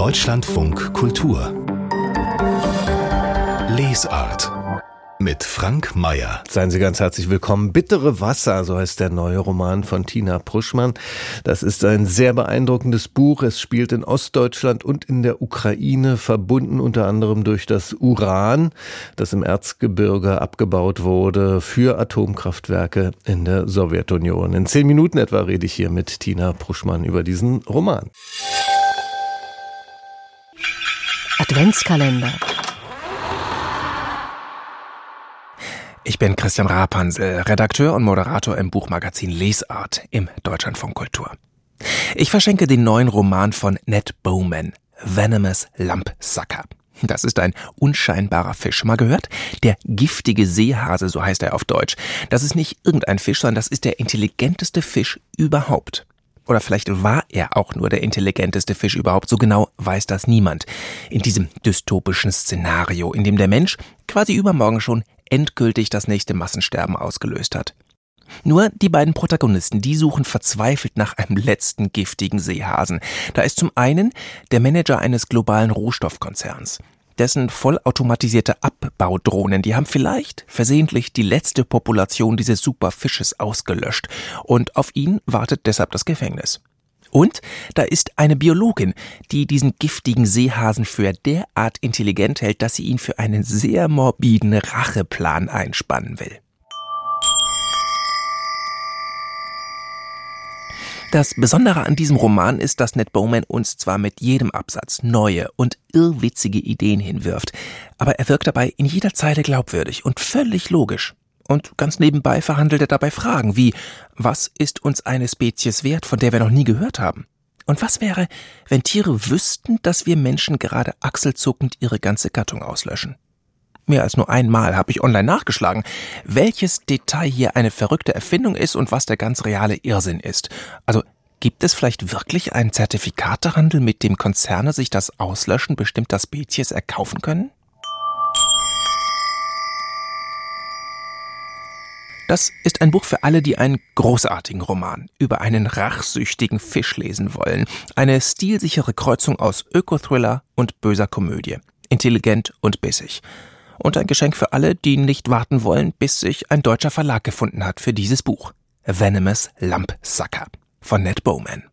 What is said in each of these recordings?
Deutschlandfunk Kultur Lesart mit Frank Mayer. Seien Sie ganz herzlich willkommen. Bittere Wasser, so heißt der neue Roman von Tina Pruschmann. Das ist ein sehr beeindruckendes Buch. Es spielt in Ostdeutschland und in der Ukraine, verbunden unter anderem durch das Uran, das im Erzgebirge abgebaut wurde für Atomkraftwerke in der Sowjetunion. In zehn Minuten etwa rede ich hier mit Tina Pruschmann über diesen Roman. Adventskalender Ich bin Christian Rapansel, Redakteur und Moderator im Buchmagazin Lesart im Deutschlandfunk Kultur. Ich verschenke den neuen Roman von Ned Bowman, Venomous Lumpsucker. Das ist ein unscheinbarer Fisch. Mal gehört? Der giftige Seehase, so heißt er auf Deutsch. Das ist nicht irgendein Fisch, sondern das ist der intelligenteste Fisch überhaupt. Oder vielleicht war er auch nur der intelligenteste Fisch überhaupt. So genau weiß das niemand. In diesem dystopischen Szenario, in dem der Mensch quasi übermorgen schon endgültig das nächste Massensterben ausgelöst hat. Nur die beiden Protagonisten, die suchen verzweifelt nach einem letzten giftigen Seehasen. Da ist zum einen der Manager eines globalen Rohstoffkonzerns. Dessen vollautomatisierte Abbaudrohnen, die haben vielleicht versehentlich die letzte Population dieses Superfisches ausgelöscht. Und auf ihn wartet deshalb das Gefängnis. Und da ist eine Biologin, die diesen giftigen Seehasen für derart intelligent hält, dass sie ihn für einen sehr morbiden Racheplan einspannen will. Das Besondere an diesem Roman ist, dass Ned Bowman uns zwar mit jedem Absatz neue und irrwitzige Ideen hinwirft, aber er wirkt dabei in jeder Zeile glaubwürdig und völlig logisch. Und ganz nebenbei verhandelt er dabei Fragen wie, was ist uns eine Spezies wert, von der wir noch nie gehört haben? Und was wäre, wenn Tiere wüssten, dass wir Menschen gerade achselzuckend ihre ganze Gattung auslöschen? Mehr als nur einmal habe ich online nachgeschlagen, welches Detail hier eine verrückte Erfindung ist und was der ganz reale Irrsinn ist. Also Gibt es vielleicht wirklich einen Zertifikatehandel, mit dem Konzerne sich das Auslöschen bestimmter Spezies erkaufen können? Das ist ein Buch für alle, die einen großartigen Roman über einen rachsüchtigen Fisch lesen wollen. Eine stilsichere Kreuzung aus Ökothriller und böser Komödie. Intelligent und bissig. Und ein Geschenk für alle, die nicht warten wollen, bis sich ein deutscher Verlag gefunden hat für dieses Buch. Venomous Lumpsucker von Ned Bowman.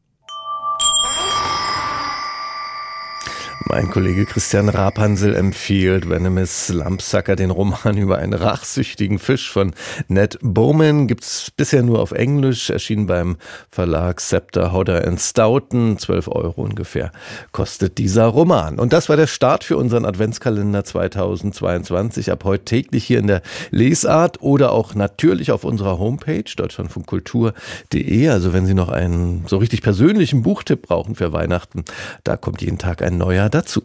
Mein Kollege Christian Rapansel empfiehlt Venomous Lumpsucker, den Roman über einen rachsüchtigen Fisch von Ned Bowman. Gibt's bisher nur auf Englisch, erschien beim Verlag Scepter, Hodder Stoughton. 12 Euro ungefähr kostet dieser Roman. Und das war der Start für unseren Adventskalender 2022. Ab heute täglich hier in der Lesart oder auch natürlich auf unserer Homepage deutschlandfunkkultur.de. Also wenn Sie noch einen so richtig persönlichen Buchtipp brauchen für Weihnachten, da kommt jeden Tag ein neuer dazu.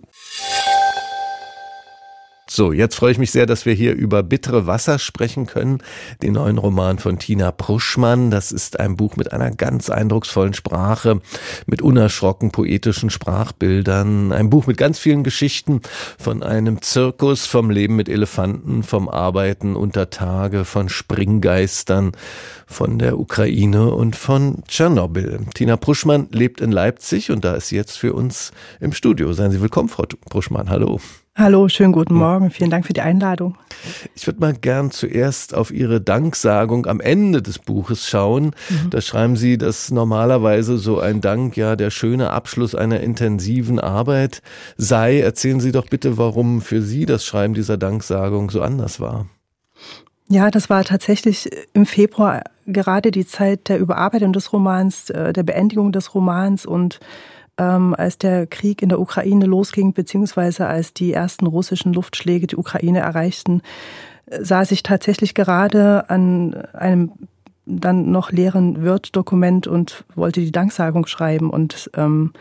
So, jetzt freue ich mich sehr, dass wir hier über Bittere Wasser sprechen können, den neuen Roman von Tina Pruschmann. Das ist ein Buch mit einer ganz eindrucksvollen Sprache, mit unerschrocken poetischen Sprachbildern, ein Buch mit ganz vielen Geschichten von einem Zirkus, vom Leben mit Elefanten, vom Arbeiten unter Tage, von Springgeistern, von der Ukraine und von Tschernobyl. Tina Pruschmann lebt in Leipzig und da ist sie jetzt für uns im Studio. Seien Sie willkommen, Frau Pruschmann. Hallo. Hallo, schönen guten Morgen. Vielen Dank für die Einladung. Ich würde mal gern zuerst auf Ihre Danksagung am Ende des Buches schauen. Mhm. Da schreiben Sie, dass normalerweise so ein Dank ja der schöne Abschluss einer intensiven Arbeit sei. Erzählen Sie doch bitte, warum für Sie das Schreiben dieser Danksagung so anders war. Ja, das war tatsächlich im Februar gerade die Zeit der Überarbeitung des Romans, äh, der Beendigung des Romans und ähm, als der Krieg in der Ukraine losging, beziehungsweise als die ersten russischen Luftschläge die Ukraine erreichten, äh, saß ich tatsächlich gerade an einem dann noch leeren Word-Dokument und wollte die Danksagung schreiben. Und ähm,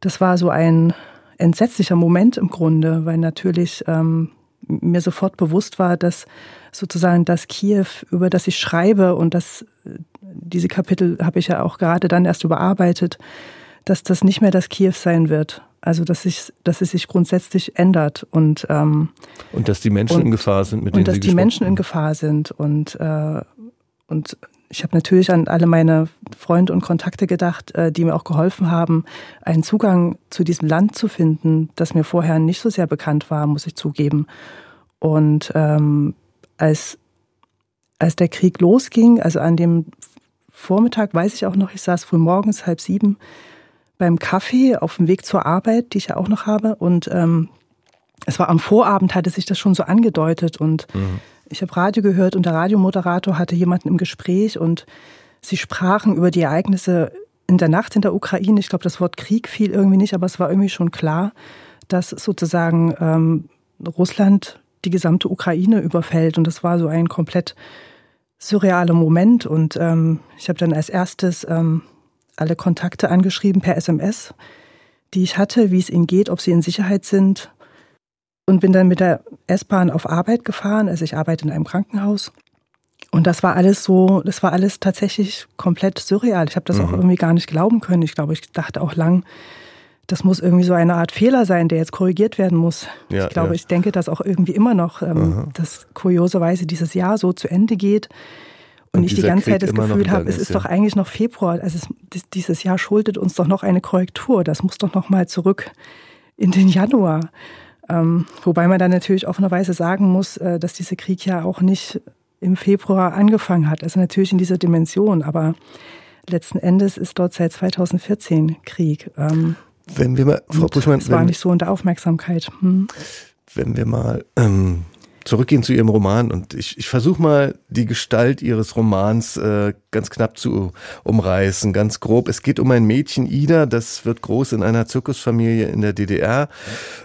das war so ein entsetzlicher Moment im Grunde, weil natürlich ähm, mir sofort bewusst war, dass sozusagen das Kiew, über das ich schreibe und das, äh, diese Kapitel habe ich ja auch gerade dann erst überarbeitet, dass das nicht mehr das Kiew sein wird. Also dass, sich, dass es sich grundsätzlich ändert und ähm, und dass die Menschen und, in Gefahr sind, mit denen und dass Sie die Menschen in Gefahr sind und äh, und ich habe natürlich an alle meine Freunde und Kontakte gedacht, äh, die mir auch geholfen haben, einen Zugang zu diesem Land zu finden, das mir vorher nicht so sehr bekannt war, muss ich zugeben. Und ähm, als, als der Krieg losging, also an dem Vormittag, weiß ich auch noch, ich saß früh morgens, halb sieben, beim Kaffee auf dem Weg zur Arbeit, die ich ja auch noch habe. Und ähm, es war am Vorabend, hatte sich das schon so angedeutet. Und mhm ich habe Radio gehört und der Radiomoderator hatte jemanden im Gespräch und sie sprachen über die Ereignisse in der Nacht in der Ukraine. Ich glaube, das Wort Krieg fiel irgendwie nicht, aber es war irgendwie schon klar, dass sozusagen ähm, Russland die gesamte Ukraine überfällt. Und das war so ein komplett surrealer Moment. Und ähm, ich habe dann als erstes ähm, alle Kontakte angeschrieben per SMS, die ich hatte, wie es ihnen geht, ob sie in Sicherheit sind und bin dann mit der S-Bahn auf Arbeit gefahren. Also ich arbeite in einem Krankenhaus. Und das war alles so, das war alles tatsächlich komplett surreal. Ich habe das mhm. auch irgendwie gar nicht glauben können. Ich glaube, ich dachte auch lang, das muss irgendwie so eine Art Fehler sein, der jetzt korrigiert werden muss. Ja, ich glaube, ja. ich denke das auch irgendwie immer noch, ähm, dass kurioserweise dieses Jahr so zu Ende geht. Und, und ich die ganze Krieg Zeit das Gefühl habe, es ist ja. doch eigentlich noch Februar. Also es, dieses Jahr schuldet uns doch noch eine Korrektur. Das muss doch noch mal zurück in den Januar. Ähm, wobei man dann natürlich offenerweise sagen muss, äh, dass dieser Krieg ja auch nicht im Februar angefangen hat. Also natürlich in dieser Dimension, aber letzten Endes ist dort seit 2014 Krieg. Ähm, wenn wir mal, Frau Buschmann, es war nicht so in der Aufmerksamkeit. Hm. Wenn wir mal ähm, zurückgehen zu Ihrem Roman und ich, ich versuche mal die Gestalt Ihres Romans äh, ganz knapp zu umreißen, ganz grob. Es geht um ein Mädchen Ida, das wird groß in einer Zirkusfamilie in der DDR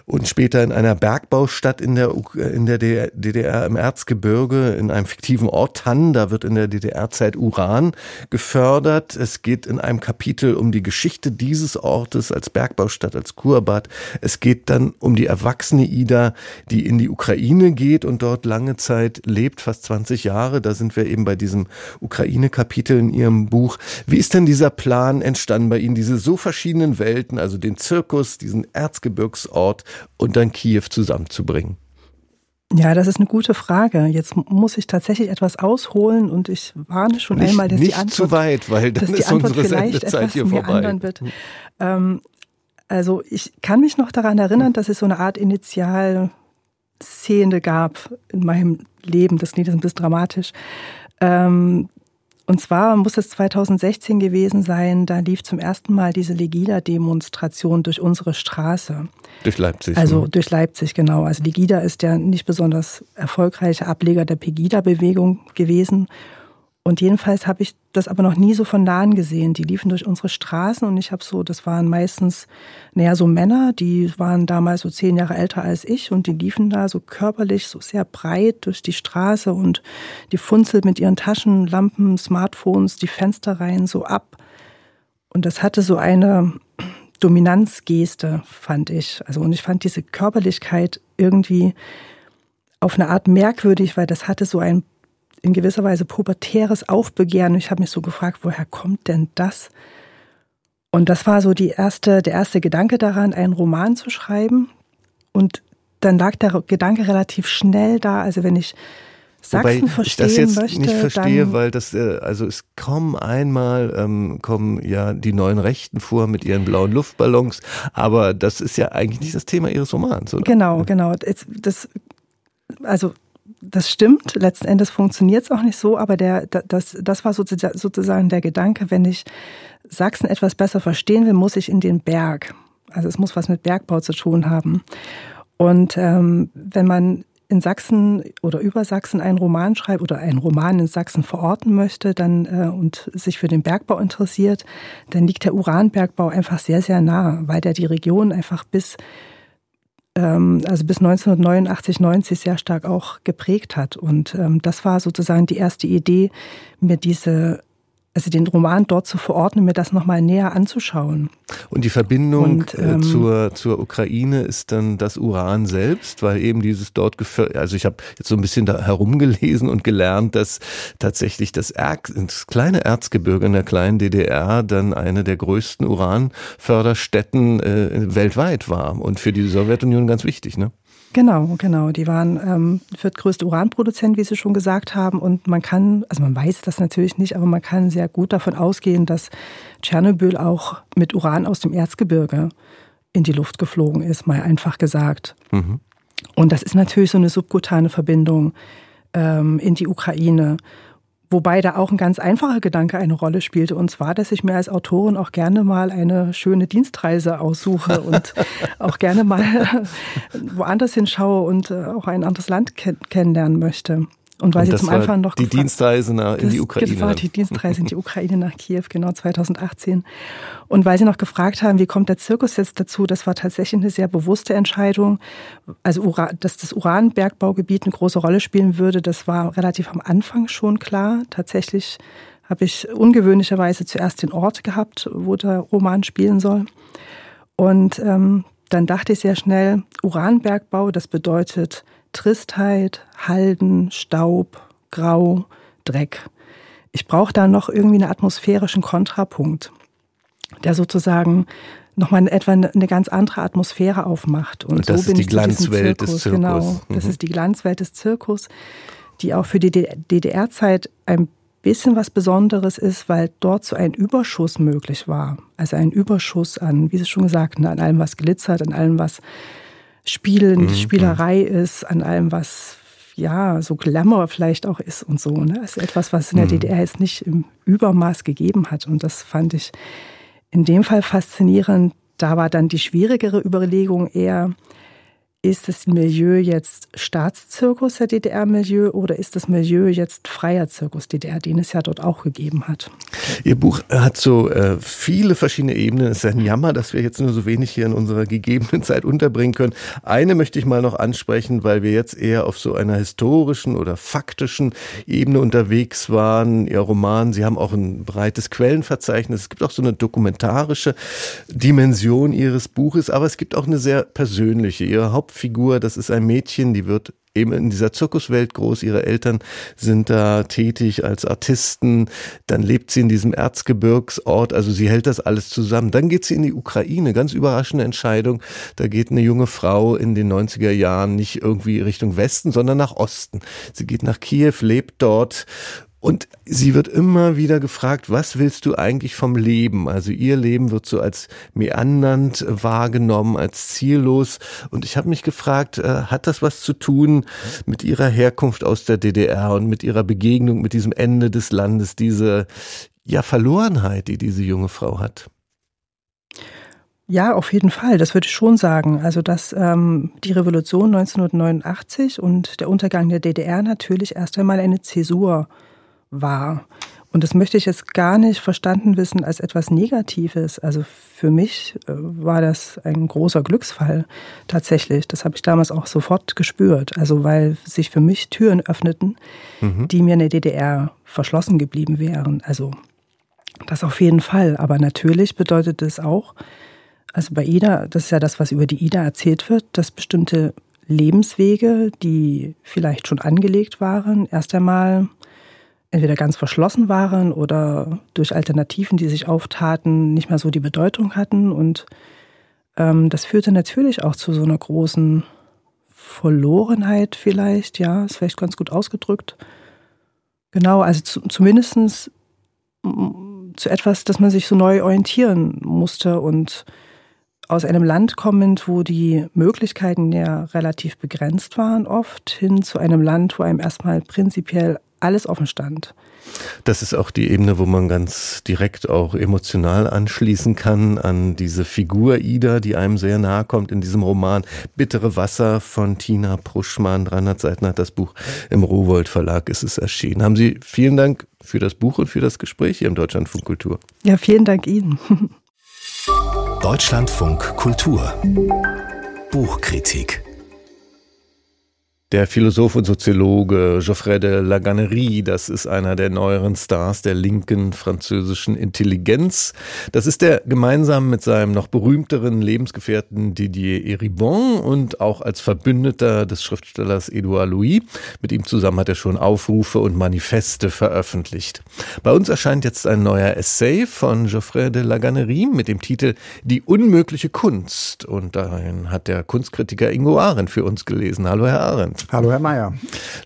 und später in einer Bergbaustadt in der, in der DDR im Erzgebirge in einem fiktiven Ort Tann. Da wird in der DDR-Zeit Uran gefördert. Es geht in einem Kapitel um die Geschichte dieses Ortes als Bergbaustadt, als Kurbad. Es geht dann um die erwachsene Ida, die in die Ukraine geht und dort lange Zeit lebt, fast 20 Jahre. Da sind wir eben bei diesem Ukraine-Kapitel in Ihrem Buch. Wie ist denn dieser Plan entstanden bei Ihnen, diese so verschiedenen Welten, also den Zirkus, diesen Erzgebirgsort und dann Kiew zusammenzubringen? Ja, das ist eine gute Frage. Jetzt muss ich tatsächlich etwas ausholen und ich warne schon nicht, einmal, dass nicht die Antwort, zu weit, weil dann ist unsere Sendezeit hier vorbei. Wird. Ähm, also ich kann mich noch daran erinnern, dass es so eine Art Initial Szene gab in meinem Leben. Das Lied ist ein bisschen dramatisch. Ähm, und zwar muss es 2016 gewesen sein, da lief zum ersten Mal diese Legida-Demonstration durch unsere Straße. Durch Leipzig. Also ne? durch Leipzig, genau. Also Legida ist ja nicht besonders erfolgreicher Ableger der Pegida-Bewegung gewesen. Und jedenfalls habe ich das aber noch nie so von nahen gesehen. Die liefen durch unsere Straßen und ich habe so, das waren meistens, naja, so Männer, die waren damals so zehn Jahre älter als ich und die liefen da so körperlich so sehr breit durch die Straße und die funzelt mit ihren Taschenlampen, Smartphones die Fenster rein so ab. Und das hatte so eine Dominanzgeste, fand ich. Also, und ich fand diese Körperlichkeit irgendwie auf eine Art merkwürdig, weil das hatte so ein in gewisser Weise pubertäres Aufbegehren. Ich habe mich so gefragt, woher kommt denn das? Und das war so die erste, der erste Gedanke daran, einen Roman zu schreiben. Und dann lag der Gedanke relativ schnell da. Also wenn ich Sachsen Wobei verstehen ich das jetzt möchte, nicht verstehe, weil das äh, also es kommen einmal ähm, kommen ja die neuen Rechten vor mit ihren blauen Luftballons, aber das ist ja eigentlich nicht das Thema ihres Romans, oder? Genau, genau. Das, also das stimmt. Letzten Endes funktioniert es auch nicht so, aber der, das, das war sozusagen der Gedanke, wenn ich Sachsen etwas besser verstehen will, muss ich in den Berg. Also es muss was mit Bergbau zu tun haben. Und ähm, wenn man in Sachsen oder über Sachsen einen Roman schreibt oder einen Roman in Sachsen verorten möchte dann äh, und sich für den Bergbau interessiert, dann liegt der Uranbergbau einfach sehr, sehr nah, weil der die Region einfach bis also bis 1989, 90 sehr stark auch geprägt hat. Und ähm, das war sozusagen die erste Idee, mir diese also den Roman dort zu verordnen, mir das nochmal näher anzuschauen. Und die Verbindung und, äh, ähm, zur, zur Ukraine ist dann das Uran selbst, weil eben dieses dort gefördert, also ich habe jetzt so ein bisschen da herumgelesen und gelernt, dass tatsächlich das, Erz, das kleine Erzgebirge in der kleinen DDR dann eine der größten Uranförderstätten äh, weltweit war und für die Sowjetunion ganz wichtig, ne? Genau, genau. Die waren ähm, viertgrößte Uranproduzent, wie Sie schon gesagt haben. Und man kann, also man weiß das natürlich nicht, aber man kann sehr gut davon ausgehen, dass Tschernobyl auch mit Uran aus dem Erzgebirge in die Luft geflogen ist, mal einfach gesagt. Mhm. Und das ist natürlich so eine subkutane Verbindung ähm, in die Ukraine. Wobei da auch ein ganz einfacher Gedanke eine Rolle spielte, und zwar, dass ich mir als Autorin auch gerne mal eine schöne Dienstreise aussuche und auch gerne mal woanders hinschaue und äh, auch ein anderes Land kennenlernen möchte. Und weil und sie zum Anfang noch die Dienstreise nach, in die Ukraine. Das war die Dienstreise in die Ukraine nach Kiew, genau 2018. Und weil sie noch gefragt haben, wie kommt der Zirkus jetzt dazu, das war tatsächlich eine sehr bewusste Entscheidung. Also, dass das Uranbergbaugebiet eine große Rolle spielen würde, das war relativ am Anfang schon klar. Tatsächlich habe ich ungewöhnlicherweise zuerst den Ort gehabt, wo der Roman spielen soll. Und ähm, dann dachte ich sehr schnell, Uranbergbau, das bedeutet Tristheit, Halden, Staub, Grau, Dreck. Ich brauche da noch irgendwie einen atmosphärischen Kontrapunkt, der sozusagen nochmal etwa eine ganz andere Atmosphäre aufmacht. Und, Und das so ist die Glanzwelt des Zirkus. Genau, das mhm. ist die Glanzwelt des Zirkus, die auch für die DDR-Zeit ein bisschen was Besonderes ist, weil dort so ein Überschuss möglich war. Also ein Überschuss an, wie Sie schon gesagt haben, an allem, was glitzert, an allem, was spielend, mhm. Spielerei ist, an allem, was ja so Glamour vielleicht auch ist und so. Ne? Das ist etwas, was in der mhm. DDR jetzt nicht im Übermaß gegeben hat. Und das fand ich in dem Fall faszinierend. Da war dann die schwierigere Überlegung eher, ist das Milieu jetzt Staatszirkus der DDR-Milieu oder ist das Milieu jetzt freier Zirkus DDR, den es ja dort auch gegeben hat? Ihr Buch hat so äh, viele verschiedene Ebenen. Es ist ein Jammer, dass wir jetzt nur so wenig hier in unserer gegebenen Zeit unterbringen können. Eine möchte ich mal noch ansprechen, weil wir jetzt eher auf so einer historischen oder faktischen Ebene unterwegs waren. Ihr Roman, Sie haben auch ein breites Quellenverzeichnis. Es gibt auch so eine dokumentarische Dimension Ihres Buches, aber es gibt auch eine sehr persönliche. Ihre Haupt Hauptfigur, das ist ein Mädchen, die wird eben in dieser Zirkuswelt groß. Ihre Eltern sind da tätig als Artisten. Dann lebt sie in diesem Erzgebirgsort. Also sie hält das alles zusammen. Dann geht sie in die Ukraine. Ganz überraschende Entscheidung. Da geht eine junge Frau in den 90er Jahren nicht irgendwie Richtung Westen, sondern nach Osten. Sie geht nach Kiew, lebt dort und sie wird immer wieder gefragt, was willst du eigentlich vom Leben? Also ihr Leben wird so als meandernd wahrgenommen, als ziellos. Und ich habe mich gefragt, äh, hat das was zu tun mit ihrer Herkunft aus der DDR und mit ihrer Begegnung mit diesem Ende des Landes, diese ja Verlorenheit, die diese junge Frau hat? Ja, auf jeden Fall. Das würde ich schon sagen. Also, dass ähm, die Revolution 1989 und der Untergang der DDR natürlich erst einmal eine Zäsur war. Und das möchte ich jetzt gar nicht verstanden wissen als etwas Negatives. Also für mich äh, war das ein großer Glücksfall tatsächlich. Das habe ich damals auch sofort gespürt. Also weil sich für mich Türen öffneten, mhm. die mir in der DDR verschlossen geblieben wären. Also das auf jeden Fall. Aber natürlich bedeutet es auch, also bei Ida, das ist ja das, was über die Ida erzählt wird, dass bestimmte Lebenswege, die vielleicht schon angelegt waren, erst einmal entweder ganz verschlossen waren oder durch Alternativen, die sich auftaten, nicht mehr so die Bedeutung hatten. Und ähm, das führte natürlich auch zu so einer großen Verlorenheit vielleicht, ja, ist vielleicht ganz gut ausgedrückt. Genau, also zu, zumindest zu etwas, dass man sich so neu orientieren musste und aus einem Land kommend, wo die Möglichkeiten ja relativ begrenzt waren, oft hin zu einem Land, wo einem erstmal prinzipiell alles offen stand. Das ist auch die Ebene, wo man ganz direkt auch emotional anschließen kann an diese Figur Ida, die einem sehr nahe kommt in diesem Roman Bittere Wasser von Tina Pruschmann. 300 Seiten hat das Buch im Rowold Verlag ist es erschienen. Haben Sie vielen Dank für das Buch und für das Gespräch hier im Deutschlandfunk Kultur. Ja, vielen Dank Ihnen. Deutschlandfunk Kultur Buchkritik Der Philosoph und Soziologe Geoffrey de Laganerie, das ist einer der neueren Stars der linken französischen Intelligenz. Das ist er gemeinsam mit seinem noch berühmteren Lebensgefährten Didier Eribon und auch als Verbündeter des Schriftstellers Edouard Louis. Mit ihm zusammen hat er schon Aufrufe und Manifeste veröffentlicht. Bei uns erscheint jetzt ein neuer Essay von Geoffrey de Laganerie mit dem Titel Die unmögliche Kunst. Und darin hat der Kunstkritiker Ingo Arendt für uns gelesen. Hallo, Herr Arendt. Hallo, Herr Mayer.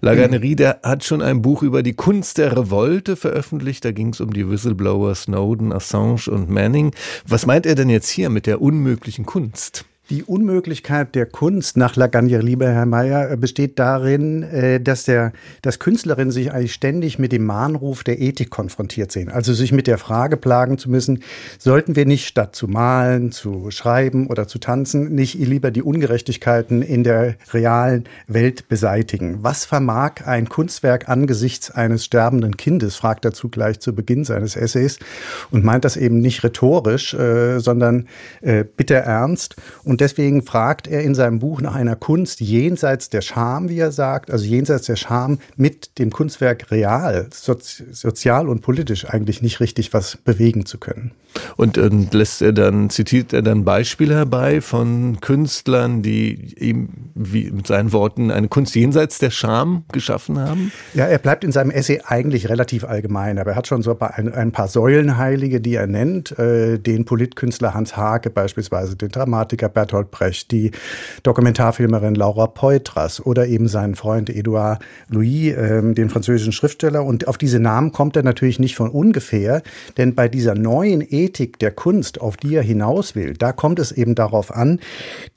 Laganerie, der hat schon ein Buch über die Kunst der Revolte veröffentlicht. Da ging es um die Whistleblower Snowden, Assange und Manning. Was meint er denn jetzt hier mit der unmöglichen Kunst? Die Unmöglichkeit der Kunst nach Lagrange, lieber Herr Mayer, besteht darin, äh, dass, der, dass Künstlerinnen sich eigentlich ständig mit dem Mahnruf der Ethik konfrontiert sehen. Also sich mit der Frage plagen zu müssen, sollten wir nicht statt zu malen, zu schreiben oder zu tanzen, nicht lieber die Ungerechtigkeiten in der realen Welt beseitigen? Was vermag ein Kunstwerk angesichts eines sterbenden Kindes, fragt er zugleich zu Beginn seines Essays und meint das eben nicht rhetorisch, äh, sondern äh, bitter ernst. Und deswegen fragt er in seinem Buch nach einer Kunst jenseits der Scham, wie er sagt, also jenseits der Scham mit dem Kunstwerk real, sozi sozial und politisch eigentlich nicht richtig was bewegen zu können. Und, und lässt er dann, zitiert er dann Beispiele herbei von Künstlern, die ihm, wie mit seinen Worten, eine Kunst jenseits der Scham geschaffen haben? Ja, er bleibt in seinem Essay eigentlich relativ allgemein, aber er hat schon so ein, ein paar Säulenheilige, die er nennt, äh, den Politkünstler Hans Hake beispielsweise, den Dramatiker Bert Bertolt Brecht, die Dokumentarfilmerin Laura Poitras oder eben seinen Freund Edouard Louis, äh, den französischen Schriftsteller. Und auf diese Namen kommt er natürlich nicht von ungefähr, denn bei dieser neuen Ethik der Kunst, auf die er hinaus will, da kommt es eben darauf an,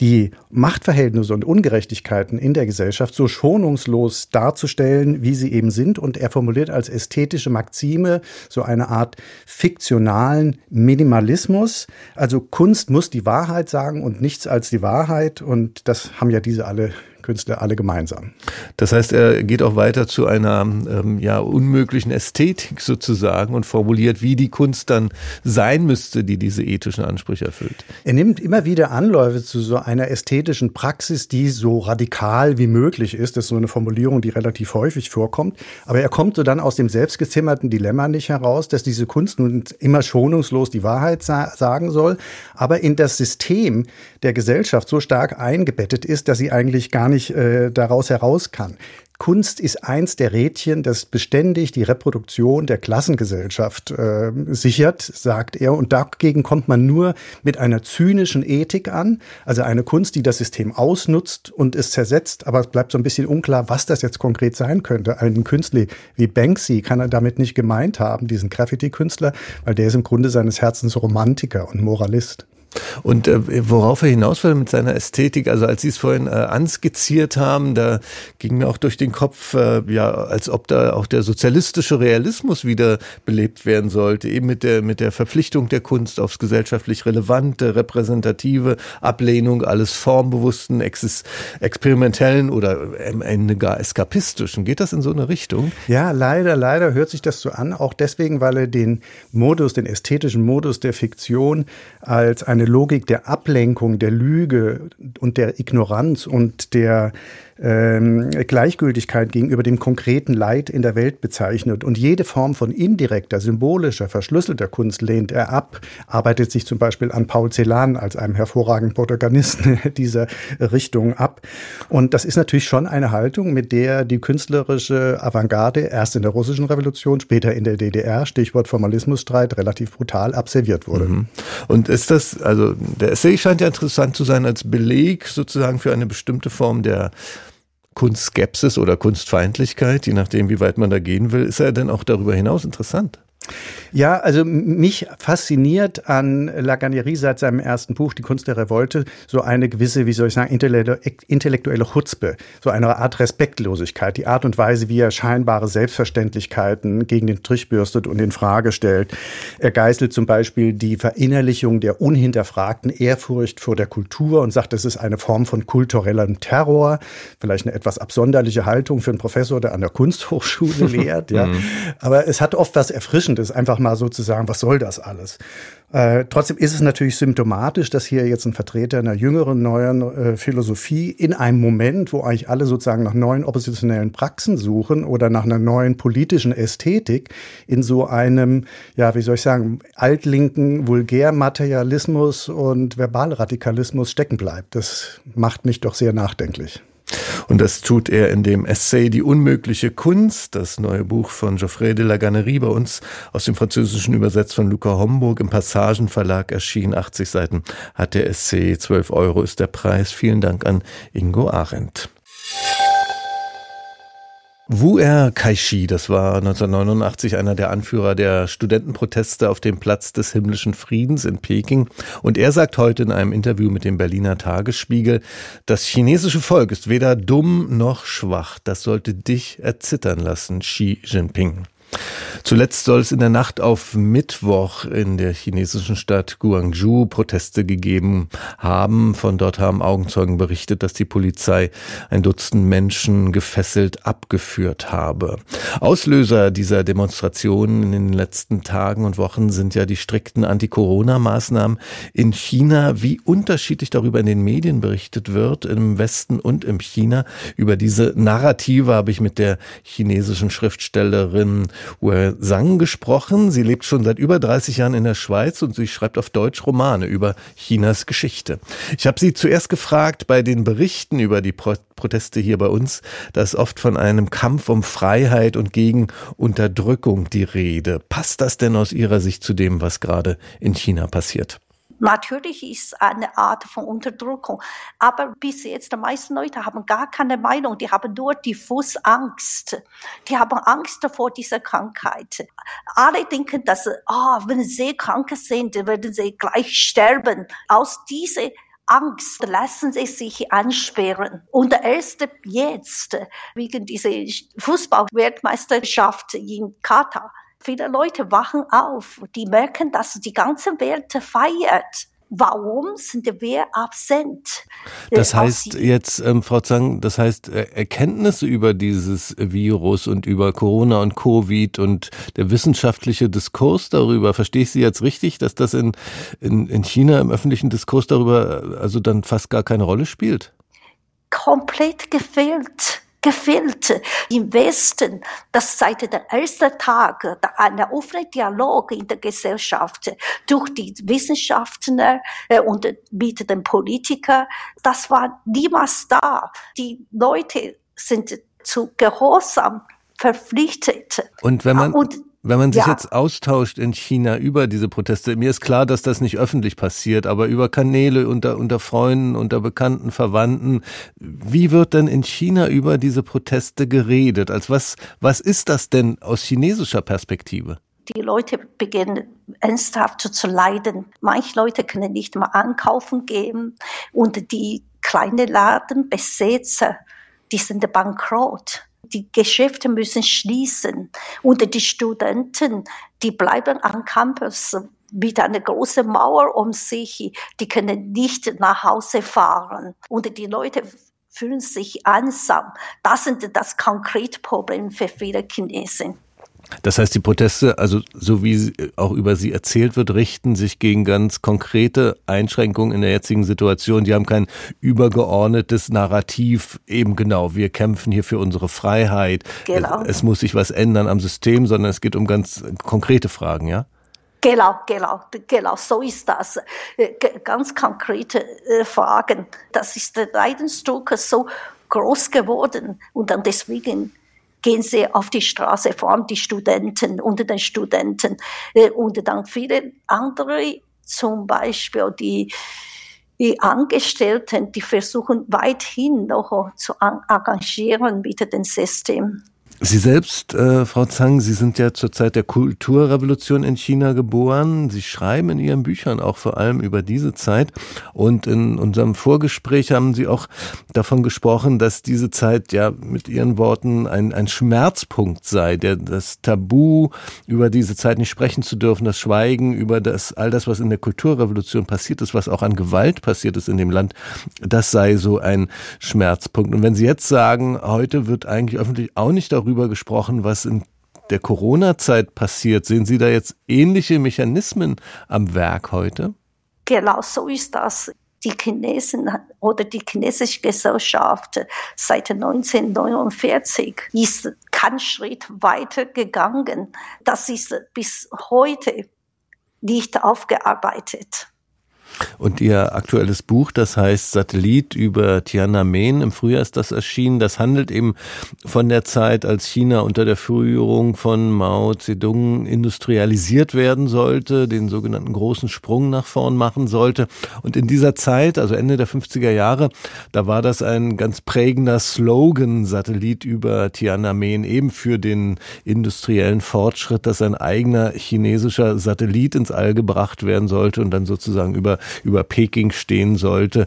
die Machtverhältnisse und Ungerechtigkeiten in der Gesellschaft so schonungslos darzustellen, wie sie eben sind. Und er formuliert als ästhetische Maxime so eine Art fiktionalen Minimalismus. Also Kunst muss die Wahrheit sagen und nichts als die Wahrheit. Und das haben ja diese alle Künstler alle gemeinsam. Das heißt, er geht auch weiter zu einer ähm, ja unmöglichen Ästhetik sozusagen und formuliert, wie die Kunst dann sein müsste, die diese ethischen Ansprüche erfüllt. Er nimmt immer wieder Anläufe zu so einer ästhetischen Praxis, die so radikal wie möglich ist. Das ist so eine Formulierung, die relativ häufig vorkommt. Aber er kommt so dann aus dem selbstgezimmerten Dilemma nicht heraus, dass diese Kunst nun immer schonungslos die Wahrheit sa sagen soll, aber in das System der Gesellschaft so stark eingebettet ist, dass sie eigentlich gar nicht nicht äh, daraus heraus kann. Kunst ist eins der Rädchen, das beständig die Reproduktion der Klassengesellschaft äh, sichert, sagt er. Und dagegen kommt man nur mit einer zynischen Ethik an, also eine Kunst, die das System ausnutzt und es zersetzt. Aber es bleibt so ein bisschen unklar, was das jetzt konkret sein könnte. Ein Künstler wie Banksy kann er damit nicht gemeint haben, diesen Graffiti-Künstler, weil der ist im Grunde seines Herzens Romantiker und Moralist. Und äh, worauf er hinaus will mit seiner Ästhetik, also als Sie es vorhin äh, anskizziert haben, da ging mir auch durch den Kopf, äh, ja, als ob da auch der sozialistische Realismus wieder belebt werden sollte, eben mit der, mit der Verpflichtung der Kunst aufs gesellschaftlich relevante, repräsentative, Ablehnung alles formbewussten, ex experimentellen oder am Ende gar eskapistischen. Geht das in so eine Richtung? Ja, leider, leider hört sich das so an, auch deswegen, weil er den Modus, den ästhetischen Modus der Fiktion als eine eine Logik der Ablenkung, der Lüge und der Ignoranz und der ähm, Gleichgültigkeit gegenüber dem konkreten Leid in der Welt bezeichnet. Und jede Form von indirekter, symbolischer, verschlüsselter Kunst lehnt er ab, arbeitet sich zum Beispiel an Paul Celan als einem hervorragenden Protagonisten dieser Richtung ab. Und das ist natürlich schon eine Haltung, mit der die künstlerische Avantgarde erst in der russischen Revolution, später in der DDR, Stichwort Formalismusstreit, relativ brutal observiert wurde. Mhm. Und ist das, also der Essay scheint ja interessant zu sein als Beleg sozusagen für eine bestimmte Form der Kunstskepsis oder Kunstfeindlichkeit, je nachdem, wie weit man da gehen will, ist er denn auch darüber hinaus interessant? Ja, also mich fasziniert an Laganerie seit seinem ersten Buch, Die Kunst der Revolte, so eine gewisse, wie soll ich sagen, intellektuelle Chutzpe, so eine Art Respektlosigkeit, die Art und Weise, wie er scheinbare Selbstverständlichkeiten gegen den Strich bürstet und in Frage stellt. Er geißelt zum Beispiel die Verinnerlichung der unhinterfragten Ehrfurcht vor der Kultur und sagt, es ist eine Form von kulturellem Terror, vielleicht eine etwas absonderliche Haltung für einen Professor, der an der Kunsthochschule lehrt, ja. Mhm. Aber es hat oft was Erfrischendes enttäuschend ist, einfach mal so zu sagen, was soll das alles? Äh, trotzdem ist es natürlich symptomatisch, dass hier jetzt ein Vertreter einer jüngeren, neuen äh, Philosophie in einem Moment, wo eigentlich alle sozusagen nach neuen oppositionellen Praxen suchen oder nach einer neuen politischen Ästhetik, in so einem, ja, wie soll ich sagen, altlinken Vulgärmaterialismus und Verbalradikalismus stecken bleibt. Das macht mich doch sehr nachdenklich. Und das tut er in dem Essay Die unmögliche Kunst, das neue Buch von Geoffrey de la Gannerie, bei uns aus dem Französischen übersetzt von Luca Homburg im Passagenverlag erschienen. 80 Seiten hat der Essay, 12 Euro ist der Preis. Vielen Dank an Ingo Arendt. Wu Er Kaishi, das war 1989 einer der Anführer der Studentenproteste auf dem Platz des himmlischen Friedens in Peking. Und er sagt heute in einem Interview mit dem Berliner Tagesspiegel, das chinesische Volk ist weder dumm noch schwach. Das sollte dich erzittern lassen, Xi Jinping. Zuletzt soll es in der Nacht auf Mittwoch in der chinesischen Stadt Guangzhou Proteste gegeben haben. Von dort haben Augenzeugen berichtet, dass die Polizei ein Dutzend Menschen gefesselt abgeführt habe. Auslöser dieser Demonstrationen in den letzten Tagen und Wochen sind ja die strikten Anti-Corona-Maßnahmen in China. Wie unterschiedlich darüber in den Medien berichtet wird, im Westen und im China. Über diese Narrative habe ich mit der chinesischen Schriftstellerin Sang gesprochen. Sie lebt schon seit über 30 Jahren in der Schweiz und sie schreibt auf Deutsch Romane über Chinas Geschichte. Ich habe sie zuerst gefragt bei den Berichten über die Pro Proteste hier bei uns, da ist oft von einem Kampf um Freiheit und gegen Unterdrückung die Rede. Passt das denn aus Ihrer Sicht zu dem, was gerade in China passiert? Natürlich ist eine Art von Unterdrückung, aber bis jetzt die meisten Leute haben gar keine Meinung, die haben nur diffus Angst. Die haben Angst vor dieser Krankheit. Alle denken, dass oh, wenn sie krank sind, werden sie gleich sterben. Aus dieser Angst lassen sie sich ansperren. Und erst jetzt, wegen dieser Fußballweltmeisterschaft in Katar, Viele Leute wachen auf, die merken, dass die ganze Welt feiert. Warum sind wir absent? Äh, das heißt jetzt, ähm, Frau Zang, das heißt äh, Erkenntnisse über dieses Virus und über Corona und Covid und der wissenschaftliche Diskurs darüber, verstehe ich Sie jetzt richtig, dass das in, in, in China im öffentlichen Diskurs darüber also dann fast gar keine Rolle spielt? Komplett gefehlt gefehlt im Westen, dass seit der ersten Tag ein offener Dialog in der Gesellschaft durch die Wissenschaftler äh, und mit den Politikern, das war niemals da. Die Leute sind zu Gehorsam verpflichtet. Und wenn man, und wenn man sich ja. jetzt austauscht in China über diese Proteste, mir ist klar, dass das nicht öffentlich passiert, aber über Kanäle unter, unter Freunden, unter Bekannten, Verwandten, wie wird denn in China über diese Proteste geredet? Als was, was ist das denn aus chinesischer Perspektive? Die Leute beginnen ernsthaft zu leiden. Manche Leute können nicht mal ankaufen gehen und die kleinen Ladenbesitzer, die sind bankrott die Geschäfte müssen schließen und die Studenten, die bleiben am Campus mit einer großen Mauer um sich, die können nicht nach Hause fahren und die Leute fühlen sich einsam. Das sind das konkrete Problem für viele Chinesen. Das heißt, die Proteste, also so wie auch über sie erzählt wird, richten sich gegen ganz konkrete Einschränkungen in der jetzigen Situation. Die haben kein übergeordnetes Narrativ, eben genau, wir kämpfen hier für unsere Freiheit. Genau. Es, es muss sich was ändern am System, sondern es geht um ganz konkrete Fragen, ja? Genau, genau, genau, so ist das. Äh, ganz konkrete äh, Fragen. Das ist der Leidensdruck so groß geworden und dann deswegen gehen sie auf die Straße, vor allem die Studenten, unter den Studenten äh, und dann viele andere, zum Beispiel die, die Angestellten, die versuchen weithin noch zu engagieren mit dem System. Sie selbst, äh, Frau Zhang, Sie sind ja zur Zeit der Kulturrevolution in China geboren. Sie schreiben in Ihren Büchern auch vor allem über diese Zeit. Und in unserem Vorgespräch haben Sie auch davon gesprochen, dass diese Zeit ja mit Ihren Worten ein, ein Schmerzpunkt sei, der das Tabu über diese Zeit nicht sprechen zu dürfen, das Schweigen über das all das, was in der Kulturrevolution passiert ist, was auch an Gewalt passiert ist in dem Land, das sei so ein Schmerzpunkt. Und wenn Sie jetzt sagen, heute wird eigentlich öffentlich auch nicht darüber darüber gesprochen, was in der Corona-Zeit passiert? Sehen Sie da jetzt ähnliche Mechanismen am Werk heute? Genau so ist das die Chinesen oder die chinesische Gesellschaft seit 1949 ist keinen Schritt weiter gegangen. Das ist bis heute nicht aufgearbeitet. Und Ihr aktuelles Buch, das heißt Satellit über Tiananmen, im Frühjahr ist das erschienen, das handelt eben von der Zeit, als China unter der Führung von Mao Zedong industrialisiert werden sollte, den sogenannten großen Sprung nach vorn machen sollte. Und in dieser Zeit, also Ende der 50er Jahre, da war das ein ganz prägender Slogan, Satellit über Tiananmen, eben für den industriellen Fortschritt, dass ein eigener chinesischer Satellit ins All gebracht werden sollte und dann sozusagen über über Peking stehen sollte.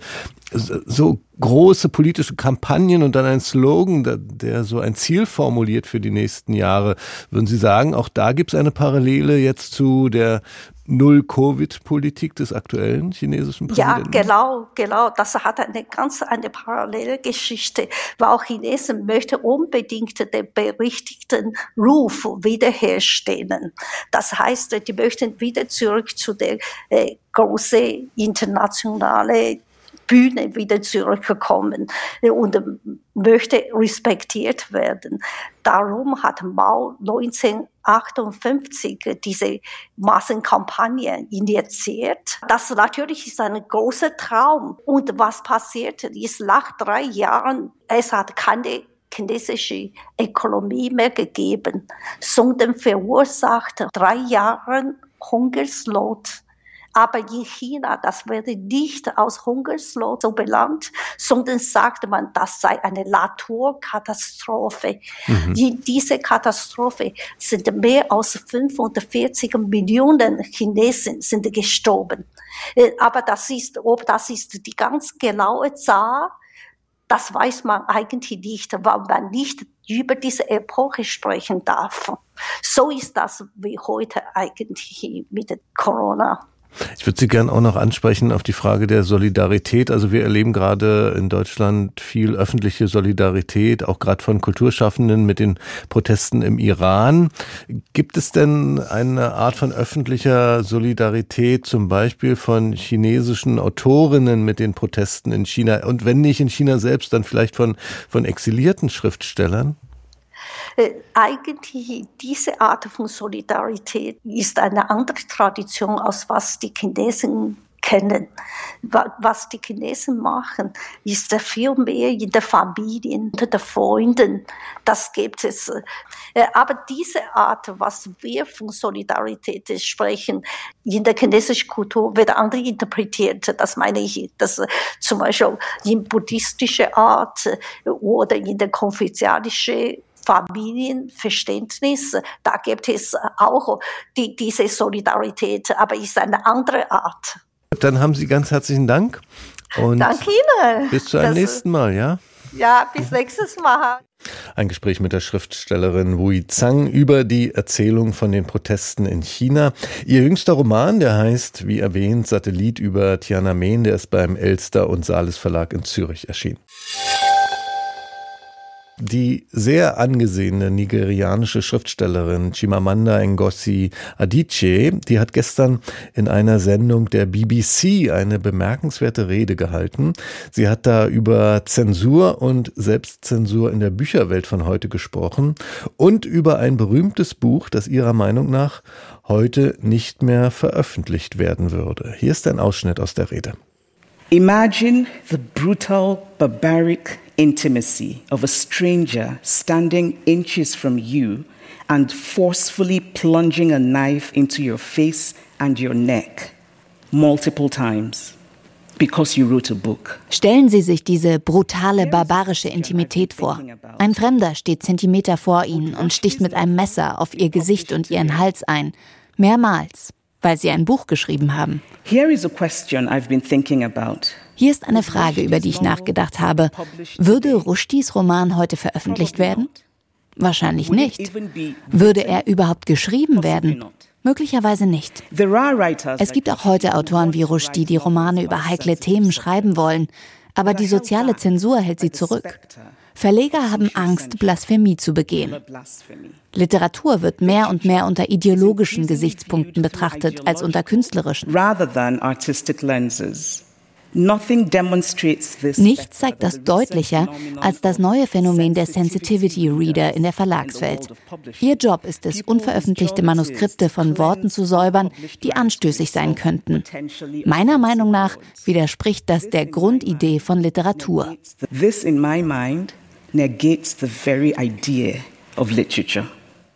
So große politische Kampagnen und dann ein Slogan, der, der so ein Ziel formuliert für die nächsten Jahre. Würden Sie sagen, auch da gibt es eine Parallele jetzt zu der Null-Covid-Politik des aktuellen chinesischen Präsidenten? Ja, genau, genau. Das hat eine ganz eine parallele Geschichte, weil auch Chinesen möchten unbedingt den berichtigten Ruf wiederherstellen. Das heißt, die möchten wieder zurück zu der äh, großen internationalen Bühne wieder zurückgekommen und möchte respektiert werden. Darum hat Mao 1958 diese Massenkampagne initiiert. Das natürlich ist ein großer Traum. Und was passiert ist nach drei Jahren, es hat keine chinesische Ökonomie mehr gegeben, sondern verursacht drei Jahre Hungersnot aber in China, das werde nicht aus Hungersnot so belangt, sondern sagt man, das sei eine Naturkatastrophe. Mhm. In dieser Katastrophe sind mehr als 45 Millionen Chinesen sind gestorben. Äh, aber das ist, ob das ist die ganz genaue Zahl, das weiß man eigentlich nicht, weil man nicht über diese Epoche sprechen darf. So ist das wie heute eigentlich mit Corona. Ich würde Sie gerne auch noch ansprechen auf die Frage der Solidarität. Also wir erleben gerade in Deutschland viel öffentliche Solidarität, auch gerade von Kulturschaffenden mit den Protesten im Iran. Gibt es denn eine Art von öffentlicher Solidarität, zum Beispiel von chinesischen Autorinnen mit den Protesten in China? Und wenn nicht in China selbst, dann vielleicht von, von exilierten Schriftstellern? Äh, eigentlich diese Art von Solidarität ist eine andere Tradition, als was die Chinesen kennen. Was die Chinesen machen, ist viel mehr in der Familie, unter den Freunden. Das gibt es. Äh, aber diese Art, was wir von Solidarität sprechen, in der chinesischen Kultur wird anders interpretiert. Das meine ich, dass zum Beispiel in buddhistischer Art oder in der konfuzianischen Familienverständnis, da gibt es auch die, diese Solidarität, aber ist eine andere Art. Dann haben Sie ganz herzlichen Dank. Und Danke Ihnen. Bis zu einem das, nächsten Mal, ja? Ja, bis nächstes Mal. Ein Gespräch mit der Schriftstellerin Wu Zhang über die Erzählung von den Protesten in China. Ihr jüngster Roman, der heißt, wie erwähnt, Satellit über Tiananmen, der ist beim Elster und Sales Verlag in Zürich erschienen. Die sehr angesehene nigerianische Schriftstellerin Chimamanda Ngozi Adichie, die hat gestern in einer Sendung der BBC eine bemerkenswerte Rede gehalten. Sie hat da über Zensur und Selbstzensur in der Bücherwelt von heute gesprochen und über ein berühmtes Buch, das ihrer Meinung nach heute nicht mehr veröffentlicht werden würde. Hier ist ein Ausschnitt aus der Rede. Imagine the brutal, barbaric intimacy of a stranger standing inches from you and forcefully plunging a knife into your face and your neck multiple times. Because you wrote a book. Stellen Sie sich diese brutale, barbarische Intimität vor. Ein Fremder steht Zentimeter vor Ihnen und sticht mit einem Messer auf Ihr Gesicht und Ihren Hals ein. Mehrmals, weil Sie ein Buch geschrieben haben. Hier ist eine Frage, über die ich nachgedacht habe. Würde Rushdies Roman heute veröffentlicht werden? Wahrscheinlich nicht. Würde er überhaupt geschrieben werden? Möglicherweise nicht. Es gibt auch heute Autoren wie Rushdie, die Romane über heikle Themen schreiben wollen, aber die soziale Zensur hält sie zurück. Verleger haben Angst, Blasphemie zu begehen. Literatur wird mehr und mehr unter ideologischen Gesichtspunkten betrachtet als unter künstlerischen. Nichts zeigt das deutlicher als das neue Phänomen der Sensitivity Reader in der Verlagswelt. Ihr Job ist es, unveröffentlichte Manuskripte von Worten zu säubern, die anstößig sein könnten. Meiner Meinung nach widerspricht das der Grundidee von Literatur. This in my mind negates the very idea of literature.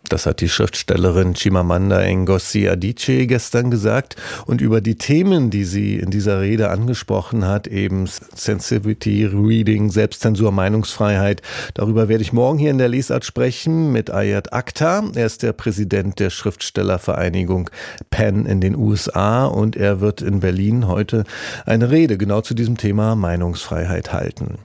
Das hat die Schriftstellerin Chimamanda Ngozi Adichie gestern gesagt. Und über die Themen, die sie in dieser Rede angesprochen hat, eben Sensitivity Reading, Selbstzensur, Meinungsfreiheit, darüber werde ich morgen hier in der Lesart sprechen mit Ayat Akhtar. Er ist der Präsident der Schriftstellervereinigung PEN in den USA und er wird in Berlin heute eine Rede genau zu diesem Thema Meinungsfreiheit halten.